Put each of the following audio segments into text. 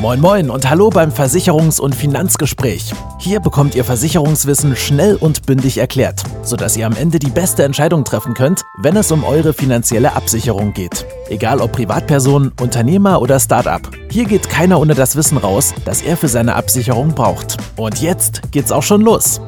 Moin Moin und hallo beim Versicherungs- und Finanzgespräch. Hier bekommt ihr Versicherungswissen schnell und bündig erklärt, sodass ihr am Ende die beste Entscheidung treffen könnt, wenn es um eure finanzielle Absicherung geht. Egal ob Privatperson, Unternehmer oder Startup. Hier geht keiner ohne das Wissen raus, das er für seine Absicherung braucht. Und jetzt geht's auch schon los.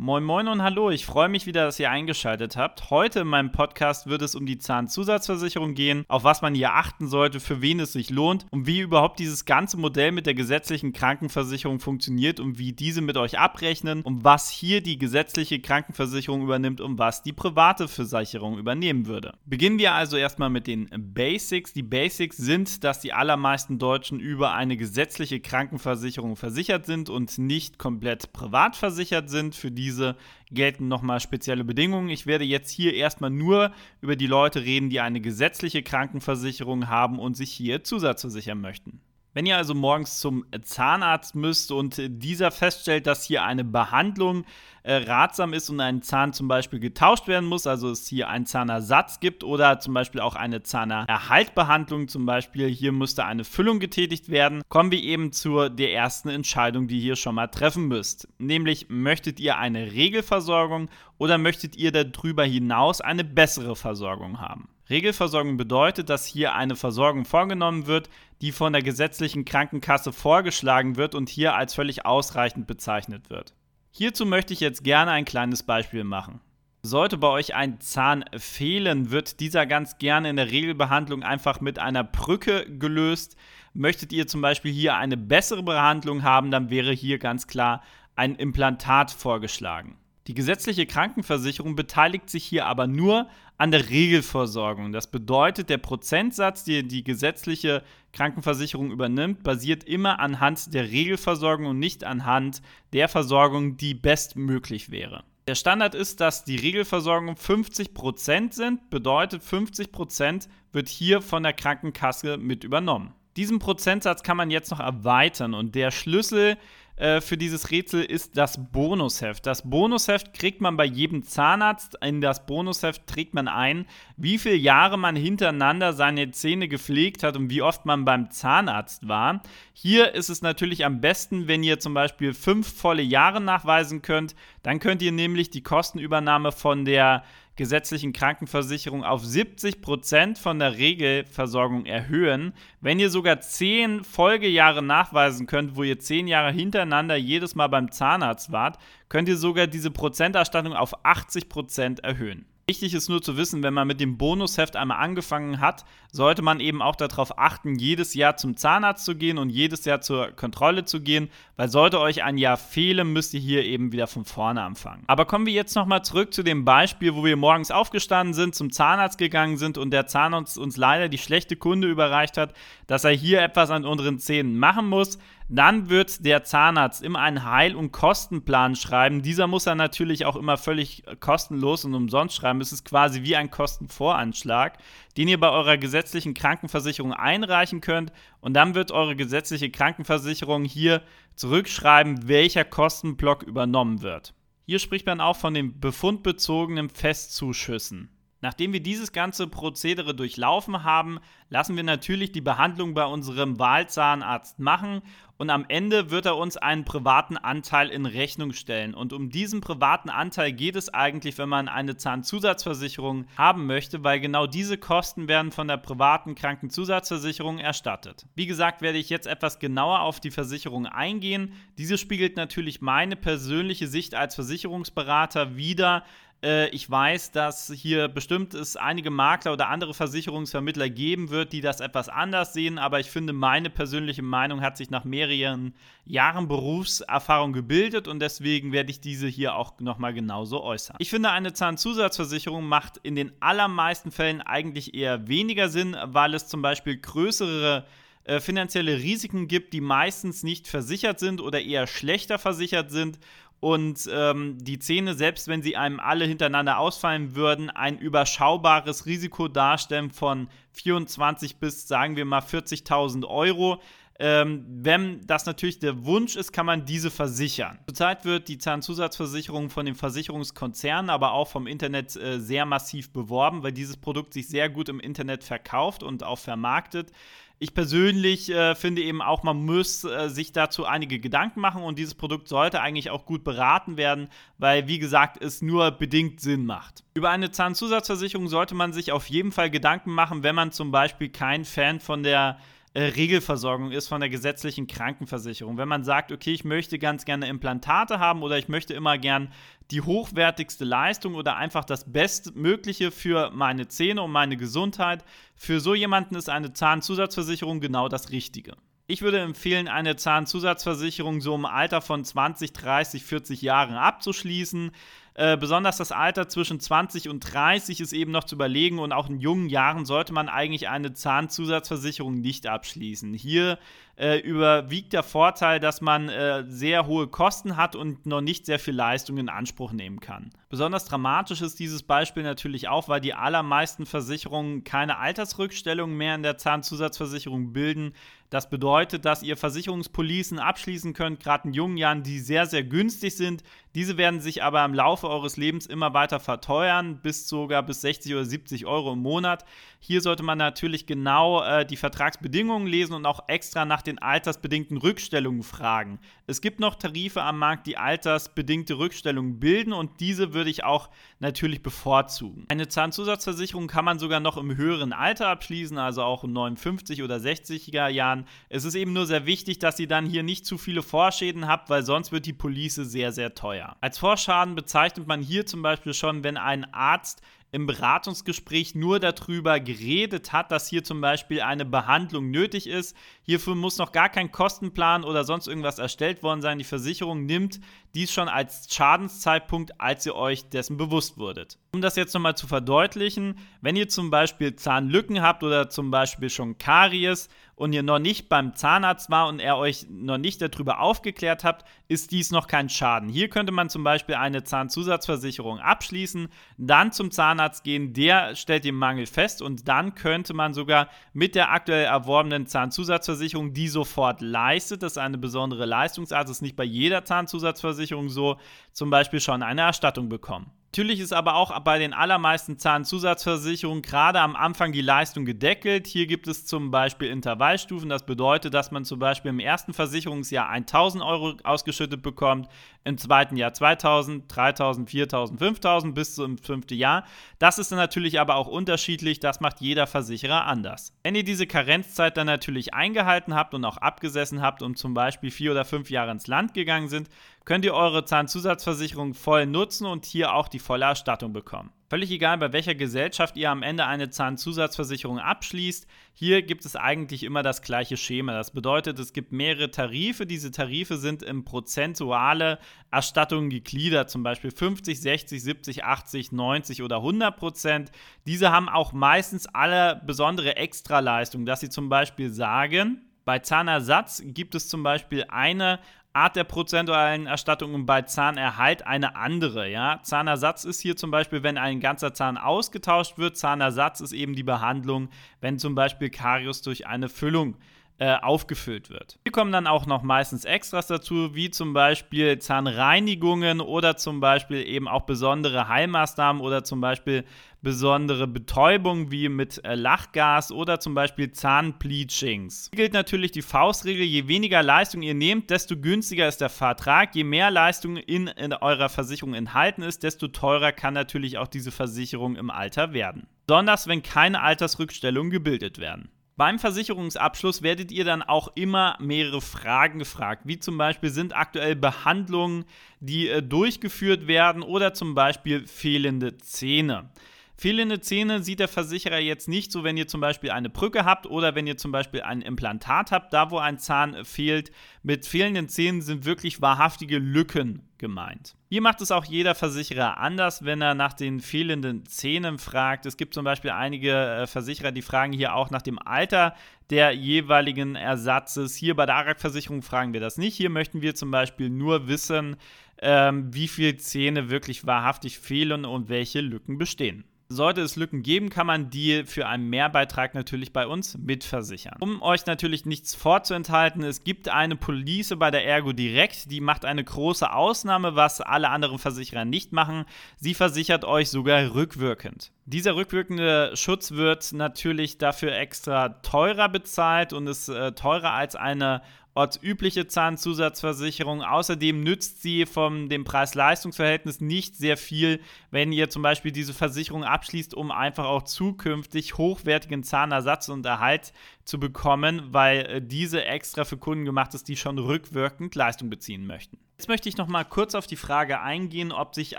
Moin Moin und hallo, ich freue mich wieder, dass ihr eingeschaltet habt. Heute in meinem Podcast wird es um die Zahnzusatzversicherung gehen, auf was man hier achten sollte, für wen es sich lohnt und wie überhaupt dieses ganze Modell mit der gesetzlichen Krankenversicherung funktioniert und wie diese mit euch abrechnen und was hier die gesetzliche Krankenversicherung übernimmt und was die private Versicherung übernehmen würde. Beginnen wir also erstmal mit den Basics. Die Basics sind, dass die allermeisten Deutschen über eine gesetzliche Krankenversicherung versichert sind und nicht komplett privat versichert sind. Für die diese gelten nochmal spezielle Bedingungen. Ich werde jetzt hier erstmal nur über die Leute reden, die eine gesetzliche Krankenversicherung haben und sich hier zusatzversichern möchten. Wenn ihr also morgens zum Zahnarzt müsst und dieser feststellt, dass hier eine Behandlung äh, ratsam ist und ein Zahn zum Beispiel getauscht werden muss, also es hier einen Zahnersatz gibt oder zum Beispiel auch eine Zahnerhaltbehandlung, zum Beispiel hier müsste eine Füllung getätigt werden, kommen wir eben zu der ersten Entscheidung, die ihr hier schon mal treffen müsst. Nämlich, möchtet ihr eine Regelversorgung oder möchtet ihr darüber hinaus eine bessere Versorgung haben? Regelversorgung bedeutet, dass hier eine Versorgung vorgenommen wird, die von der gesetzlichen Krankenkasse vorgeschlagen wird und hier als völlig ausreichend bezeichnet wird. Hierzu möchte ich jetzt gerne ein kleines Beispiel machen. Sollte bei euch ein Zahn fehlen, wird dieser ganz gerne in der Regelbehandlung einfach mit einer Brücke gelöst. Möchtet ihr zum Beispiel hier eine bessere Behandlung haben, dann wäre hier ganz klar ein Implantat vorgeschlagen. Die gesetzliche Krankenversicherung beteiligt sich hier aber nur an der Regelversorgung. Das bedeutet, der Prozentsatz, den die gesetzliche Krankenversicherung übernimmt, basiert immer anhand der Regelversorgung und nicht anhand der Versorgung, die bestmöglich wäre. Der Standard ist, dass die Regelversorgung 50% sind, bedeutet 50% wird hier von der Krankenkasse mit übernommen. Diesen Prozentsatz kann man jetzt noch erweitern und der Schlüssel äh, für dieses Rätsel ist das Bonusheft. Das Bonusheft kriegt man bei jedem Zahnarzt. In das Bonusheft trägt man ein, wie viele Jahre man hintereinander seine Zähne gepflegt hat und wie oft man beim Zahnarzt war. Hier ist es natürlich am besten, wenn ihr zum Beispiel fünf volle Jahre nachweisen könnt. Dann könnt ihr nämlich die Kostenübernahme von der gesetzlichen Krankenversicherung auf 70 Prozent von der Regelversorgung erhöhen. Wenn ihr sogar 10 Folgejahre nachweisen könnt, wo ihr 10 Jahre hintereinander jedes Mal beim Zahnarzt wart, könnt ihr sogar diese Prozenterstattung auf 80 Prozent erhöhen. Wichtig ist nur zu wissen, wenn man mit dem Bonusheft einmal angefangen hat, sollte man eben auch darauf achten, jedes Jahr zum Zahnarzt zu gehen und jedes Jahr zur Kontrolle zu gehen, weil sollte euch ein Jahr fehlen, müsst ihr hier eben wieder von vorne anfangen. Aber kommen wir jetzt nochmal zurück zu dem Beispiel, wo wir morgens aufgestanden sind, zum Zahnarzt gegangen sind und der Zahnarzt uns leider die schlechte Kunde überreicht hat, dass er hier etwas an unseren Zähnen machen muss. Dann wird der Zahnarzt immer einen Heil- und Kostenplan schreiben. Dieser muss er natürlich auch immer völlig kostenlos und umsonst schreiben. Es ist quasi wie ein Kostenvoranschlag, den ihr bei eurer gesetzlichen Krankenversicherung einreichen könnt. Und dann wird eure gesetzliche Krankenversicherung hier zurückschreiben, welcher Kostenblock übernommen wird. Hier spricht man auch von den befundbezogenen Festzuschüssen. Nachdem wir dieses ganze Prozedere durchlaufen haben, lassen wir natürlich die Behandlung bei unserem Wahlzahnarzt machen und am Ende wird er uns einen privaten Anteil in Rechnung stellen. Und um diesen privaten Anteil geht es eigentlich, wenn man eine Zahnzusatzversicherung haben möchte, weil genau diese Kosten werden von der privaten Krankenzusatzversicherung erstattet. Wie gesagt, werde ich jetzt etwas genauer auf die Versicherung eingehen. Diese spiegelt natürlich meine persönliche Sicht als Versicherungsberater wider, äh, ich weiß, dass hier bestimmt es einige Makler oder andere Versicherungsvermittler geben wird, die das etwas anders sehen, aber ich finde, meine persönliche Meinung hat sich nach mehreren Jahren Berufserfahrung gebildet und deswegen werde ich diese hier auch nochmal genauso äußern. Ich finde, eine Zahnzusatzversicherung macht in den allermeisten Fällen eigentlich eher weniger Sinn, weil es zum Beispiel größere äh, finanzielle Risiken gibt, die meistens nicht versichert sind oder eher schlechter versichert sind und ähm, die Zähne, selbst wenn sie einem alle hintereinander ausfallen würden, ein überschaubares Risiko darstellen von 24 bis, sagen wir mal, 40.000 Euro. Ähm, wenn das natürlich der Wunsch ist, kann man diese versichern. Zurzeit wird die Zahnzusatzversicherung von den Versicherungskonzernen, aber auch vom Internet äh, sehr massiv beworben, weil dieses Produkt sich sehr gut im Internet verkauft und auch vermarktet. Ich persönlich äh, finde eben auch, man muss äh, sich dazu einige Gedanken machen und dieses Produkt sollte eigentlich auch gut beraten werden, weil, wie gesagt, es nur bedingt Sinn macht. Über eine Zahnzusatzversicherung sollte man sich auf jeden Fall Gedanken machen, wenn man zum Beispiel kein Fan von der äh, Regelversorgung ist von der gesetzlichen Krankenversicherung. Wenn man sagt, okay, ich möchte ganz gerne Implantate haben oder ich möchte immer gern die hochwertigste Leistung oder einfach das Bestmögliche für meine Zähne und meine Gesundheit, für so jemanden ist eine Zahnzusatzversicherung genau das Richtige. Ich würde empfehlen, eine Zahnzusatzversicherung so im Alter von 20, 30, 40 Jahren abzuschließen. Äh, besonders das Alter zwischen 20 und 30 ist eben noch zu überlegen und auch in jungen Jahren sollte man eigentlich eine Zahnzusatzversicherung nicht abschließen. Hier äh, überwiegt der Vorteil, dass man äh, sehr hohe Kosten hat und noch nicht sehr viel Leistung in Anspruch nehmen kann. Besonders dramatisch ist dieses Beispiel natürlich auch, weil die allermeisten Versicherungen keine Altersrückstellungen mehr in der Zahnzusatzversicherung bilden. Das bedeutet, dass ihr Versicherungspolicen abschließen könnt, gerade in jungen Jahren, die sehr, sehr günstig sind. Diese werden sich aber im Laufe eures Lebens immer weiter verteuern, bis sogar bis 60 oder 70 Euro im Monat. Hier sollte man natürlich genau äh, die Vertragsbedingungen lesen und auch extra nach den altersbedingten Rückstellungen fragen. Es gibt noch Tarife am Markt, die altersbedingte Rückstellungen bilden und diese würde ich auch natürlich bevorzugen. Eine Zahnzusatzversicherung kann man sogar noch im höheren Alter abschließen, also auch in 59 oder 60er Jahren. Es ist eben nur sehr wichtig, dass ihr dann hier nicht zu viele Vorschäden habt, weil sonst wird die Police sehr, sehr teuer. Als Vorschaden bezeichnet man hier zum Beispiel schon, wenn ein Arzt im Beratungsgespräch nur darüber geredet hat, dass hier zum Beispiel eine Behandlung nötig ist. Hierfür muss noch gar kein Kostenplan oder sonst irgendwas erstellt worden sein. Die Versicherung nimmt dies schon als Schadenszeitpunkt, als ihr euch dessen bewusst wurdet. Um das jetzt nochmal zu verdeutlichen, wenn ihr zum Beispiel Zahnlücken habt oder zum Beispiel schon Karies und ihr noch nicht beim Zahnarzt war und er euch noch nicht darüber aufgeklärt habt, ist dies noch kein Schaden. Hier könnte man zum Beispiel eine Zahnzusatzversicherung abschließen, dann zum Zahnarzt gehen, der stellt den Mangel fest und dann könnte man sogar mit der aktuell erworbenen Zahnzusatzversicherung, die sofort leistet, das ist eine besondere Leistungsart, das ist nicht bei jeder Zahnzusatzversicherung so, zum Beispiel schon eine Erstattung bekommen. Natürlich ist aber auch bei den allermeisten Zahnzusatzversicherungen gerade am Anfang die Leistung gedeckelt. Hier gibt es zum Beispiel Intervallstufen. Das bedeutet, dass man zum Beispiel im ersten Versicherungsjahr 1000 Euro ausgeschüttet bekommt, im zweiten Jahr 2000, 3000, 4000, 5000 bis zum fünften Jahr. Das ist dann natürlich aber auch unterschiedlich. Das macht jeder Versicherer anders. Wenn ihr diese Karenzzeit dann natürlich eingehalten habt und auch abgesessen habt und zum Beispiel vier oder fünf Jahre ins Land gegangen sind, könnt ihr eure Zahnzusatzversicherung voll nutzen und hier auch die volle Erstattung bekommen. Völlig egal, bei welcher Gesellschaft ihr am Ende eine Zahnzusatzversicherung abschließt, hier gibt es eigentlich immer das gleiche Schema. Das bedeutet, es gibt mehrere Tarife. Diese Tarife sind in prozentuale Erstattungen gegliedert, zum Beispiel 50, 60, 70, 80, 90 oder 100 Prozent. Diese haben auch meistens alle besondere Extraleistungen, dass sie zum Beispiel sagen, bei Zahnersatz gibt es zum Beispiel eine Art der prozentualen Erstattung bei Zahnerhalt eine andere. Ja? Zahnersatz ist hier zum Beispiel, wenn ein ganzer Zahn ausgetauscht wird. Zahnersatz ist eben die Behandlung, wenn zum Beispiel Karius durch eine Füllung äh, aufgefüllt wird. Hier kommen dann auch noch meistens Extras dazu, wie zum Beispiel Zahnreinigungen oder zum Beispiel eben auch besondere Heilmaßnahmen oder zum Beispiel besondere Betäubung wie mit äh, Lachgas oder zum Beispiel Zahnbleachings. Hier gilt natürlich die Faustregel, je weniger Leistung ihr nehmt, desto günstiger ist der Vertrag. Je mehr Leistung in, in eurer Versicherung enthalten ist, desto teurer kann natürlich auch diese Versicherung im Alter werden. Besonders wenn keine Altersrückstellungen gebildet werden. Beim Versicherungsabschluss werdet ihr dann auch immer mehrere Fragen gefragt, wie zum Beispiel sind aktuell Behandlungen, die äh, durchgeführt werden oder zum Beispiel fehlende Zähne. Fehlende Zähne sieht der Versicherer jetzt nicht so, wenn ihr zum Beispiel eine Brücke habt oder wenn ihr zum Beispiel ein Implantat habt, da wo ein Zahn fehlt. Mit fehlenden Zähnen sind wirklich wahrhaftige Lücken gemeint. Hier macht es auch jeder Versicherer anders, wenn er nach den fehlenden Zähnen fragt. Es gibt zum Beispiel einige äh, Versicherer, die fragen hier auch nach dem Alter der jeweiligen Ersatzes. Hier bei der ARAG-Versicherung fragen wir das nicht. Hier möchten wir zum Beispiel nur wissen, ähm, wie viele Zähne wirklich wahrhaftig fehlen und welche Lücken bestehen. Sollte es Lücken geben, kann man die für einen Mehrbeitrag natürlich bei uns mitversichern. Um euch natürlich nichts vorzuenthalten, es gibt eine Police bei der Ergo Direkt, die macht eine große Ausnahme, was alle anderen Versicherer nicht machen. Sie versichert euch sogar rückwirkend. Dieser rückwirkende Schutz wird natürlich dafür extra teurer bezahlt und ist äh, teurer als eine ortsübliche Zahnzusatzversicherung. Außerdem nützt sie von dem Preis-Leistungs-Verhältnis nicht sehr viel, wenn ihr zum Beispiel diese Versicherung abschließt, um einfach auch zukünftig hochwertigen Zahnersatz und Erhalt zu bekommen, weil äh, diese extra für Kunden gemacht ist, die schon rückwirkend Leistung beziehen möchten. Jetzt möchte ich noch mal kurz auf die Frage eingehen, ob sich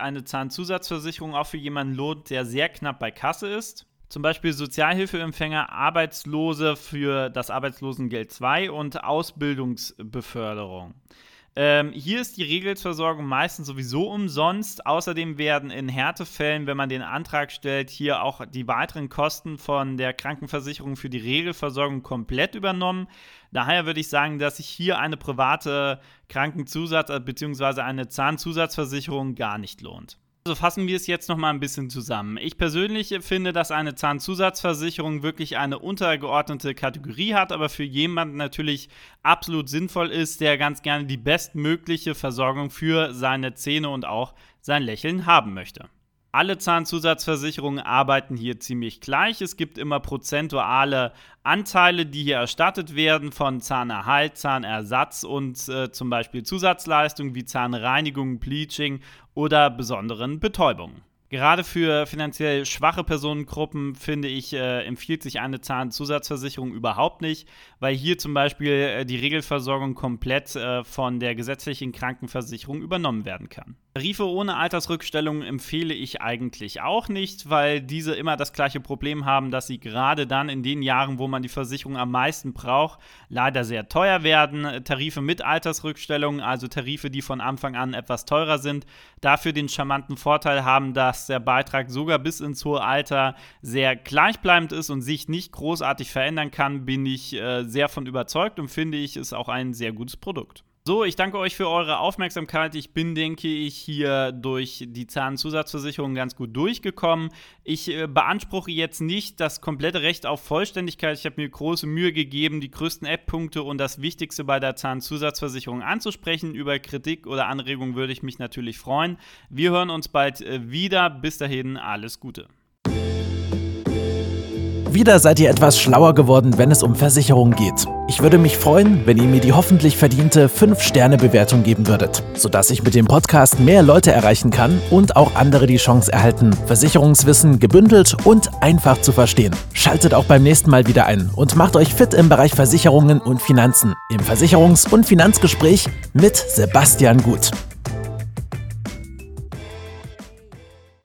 eine Zahnzusatzversicherung auch für jemanden lohnt, der sehr knapp bei Kasse ist zum Beispiel Sozialhilfeempfänger, Arbeitslose für das Arbeitslosengeld 2 und Ausbildungsbeförderung. Ähm, hier ist die Regelversorgung meistens sowieso umsonst. Außerdem werden in Härtefällen, wenn man den Antrag stellt, hier auch die weiteren Kosten von der Krankenversicherung für die Regelversorgung komplett übernommen. Daher würde ich sagen, dass sich hier eine private Krankenzusatz- bzw. eine Zahnzusatzversicherung gar nicht lohnt. Also fassen wir es jetzt noch mal ein bisschen zusammen. Ich persönlich finde, dass eine Zahnzusatzversicherung wirklich eine untergeordnete Kategorie hat, aber für jemanden natürlich absolut sinnvoll ist, der ganz gerne die bestmögliche Versorgung für seine Zähne und auch sein Lächeln haben möchte. Alle Zahnzusatzversicherungen arbeiten hier ziemlich gleich. Es gibt immer prozentuale Anteile, die hier erstattet werden von Zahnerhalt, Zahnersatz und äh, zum Beispiel Zusatzleistungen wie Zahnreinigung, Bleaching oder besonderen Betäubungen. Gerade für finanziell schwache Personengruppen finde ich, äh, empfiehlt sich eine Zahnzusatzversicherung überhaupt nicht, weil hier zum Beispiel äh, die Regelversorgung komplett äh, von der gesetzlichen Krankenversicherung übernommen werden kann. Tarife ohne Altersrückstellung empfehle ich eigentlich auch nicht, weil diese immer das gleiche Problem haben, dass sie gerade dann in den Jahren, wo man die Versicherung am meisten braucht, leider sehr teuer werden. Tarife mit Altersrückstellung, also Tarife, die von Anfang an etwas teurer sind, dafür den charmanten Vorteil haben, dass der Beitrag sogar bis ins hohe Alter sehr gleichbleibend ist und sich nicht großartig verändern kann, bin ich äh, sehr von überzeugt und finde ich, ist auch ein sehr gutes Produkt. So, ich danke euch für eure Aufmerksamkeit. Ich bin, denke ich, hier durch die Zahnzusatzversicherung ganz gut durchgekommen. Ich äh, beanspruche jetzt nicht das komplette Recht auf Vollständigkeit. Ich habe mir große Mühe gegeben, die größten App-Punkte und das Wichtigste bei der Zahnzusatzversicherung anzusprechen. Über Kritik oder Anregungen würde ich mich natürlich freuen. Wir hören uns bald äh, wieder. Bis dahin, alles Gute. Wieder seid ihr etwas schlauer geworden, wenn es um Versicherungen geht. Ich würde mich freuen, wenn ihr mir die hoffentlich verdiente 5-Sterne-Bewertung geben würdet, sodass ich mit dem Podcast mehr Leute erreichen kann und auch andere die Chance erhalten, Versicherungswissen gebündelt und einfach zu verstehen. Schaltet auch beim nächsten Mal wieder ein und macht euch fit im Bereich Versicherungen und Finanzen im Versicherungs- und Finanzgespräch mit Sebastian Gut.